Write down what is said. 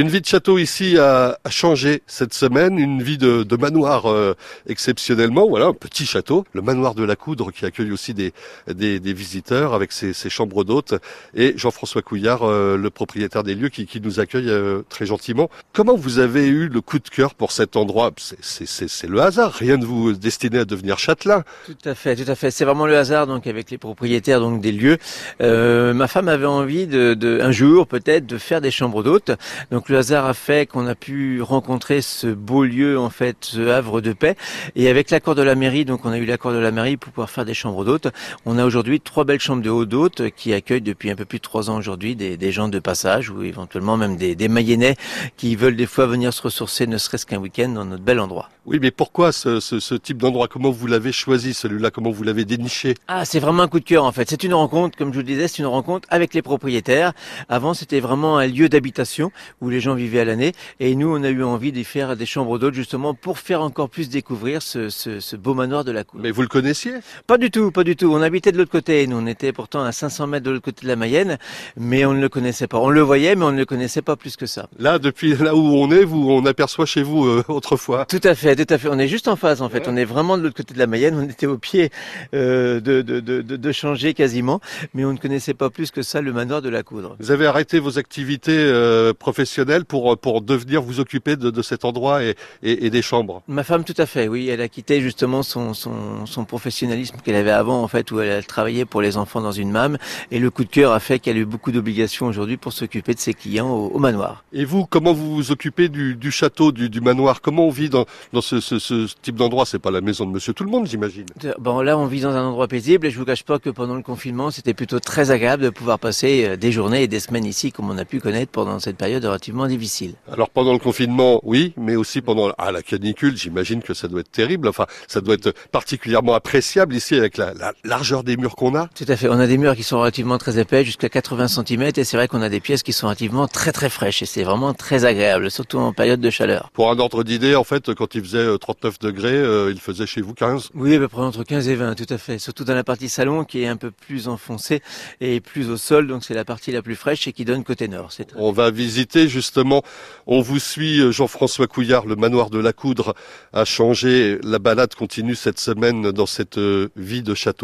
Une vie de château ici a, a changé cette semaine, une vie de, de manoir euh, exceptionnellement. Voilà, un petit château, le manoir de la Coudre qui accueille aussi des, des, des visiteurs avec ses, ses chambres d'hôtes. Et Jean-François Couillard, euh, le propriétaire des lieux, qui, qui nous accueille euh, très gentiment. Comment vous avez eu le coup de cœur pour cet endroit? C'est le hasard, rien de vous destiné à devenir châtelain. Tout à fait, tout à fait. C'est vraiment le hasard donc avec les propriétaires donc des lieux. Euh, ma femme avait envie de, de un jour peut-être de faire des chambres d'hôtes. Le hasard a fait qu'on a pu rencontrer ce beau lieu, en fait, ce havre de paix. Et avec l'accord de la mairie, donc on a eu l'accord de la mairie pour pouvoir faire des chambres d'hôtes. On a aujourd'hui trois belles chambres de haut d'hôtes qui accueillent depuis un peu plus de trois ans aujourd'hui des, des, gens de passage ou éventuellement même des, des Mayennais qui veulent des fois venir se ressourcer, ne serait-ce qu'un week-end dans notre bel endroit. Oui, mais pourquoi ce, ce, ce type d'endroit? Comment vous l'avez choisi, celui-là? Comment vous l'avez déniché? Ah, c'est vraiment un coup de cœur, en fait. C'est une rencontre, comme je vous le disais, c'est une rencontre avec les propriétaires. Avant, c'était vraiment un lieu d'habitation où les gens vivaient à l'année. Et nous, on a eu envie d'y faire des chambres d'hôtes, justement, pour faire encore plus découvrir ce, ce, ce beau manoir de la cour. Mais vous le connaissiez? Pas du tout, pas du tout. On habitait de l'autre côté. Nous, on était pourtant à 500 mètres de l'autre côté de la Mayenne, mais on ne le connaissait pas. On le voyait, mais on ne le connaissait pas plus que ça. Là, depuis là où on est, vous, on aperçoit chez vous euh, autrefois. Tout à fait, tout à fait. On est juste en face, en fait. On est vraiment de l'autre côté de la Mayenne. On était au pied euh, de, de, de, de, de changer quasiment, mais on ne connaissait pas plus que ça le manoir de la Coudre. Vous avez arrêté vos activités euh, professionnelles pour pour devenir vous occuper de, de cet endroit et, et, et, des chambres. Ma femme, tout à fait, oui. Elle a quitté justement son, son, son professionnalisme qu'elle avait avant, en fait, où elle travaillait pour les enfants dans une MAM. Et le coup de cœur a fait qu'elle a eu beaucoup d'obligations aujourd'hui pour s'occuper de ses clients au, au, manoir. Et vous, comment vous vous occupez du, du château, du, du, manoir? Comment on vit dans, dans ce, ce, ce type d'endroit? C'est pas la maison de Monsieur Tout le Monde, j'imagine. Bon, là, on vit dans un endroit paisible et je vous cache pas que pendant le confinement, c'était plutôt très agréable de pouvoir passer des journées et des semaines ici, comme on a pu connaître pendant cette période relativement difficile. Alors pendant le confinement, oui, mais aussi pendant ah, la canicule, j'imagine que ça doit être terrible. Enfin, ça doit être particulièrement appréciable ici avec la, la largeur des murs qu'on a. Tout à fait. On a des murs qui sont relativement très épais, jusqu'à 80 cm, et c'est vrai qu'on a des pièces qui sont relativement très très fraîches, et c'est vraiment très agréable, surtout en période de chaleur. Pour un ordre d'idée, en fait, quand il faisait 39 degrés, euh, il faisait chez vous 15 Oui, à peu près entre 15 et 20, tout à fait. Surtout dans la partie salon, qui est un peu plus enfoncée et plus au sol, donc c'est la partie la plus fraîche et qui donne côté nord. Très... On va visiter justement, on vous suit Jean-François Couillard, le manoir de la Coudre a changé, la balade continue cette semaine dans cette vie de château.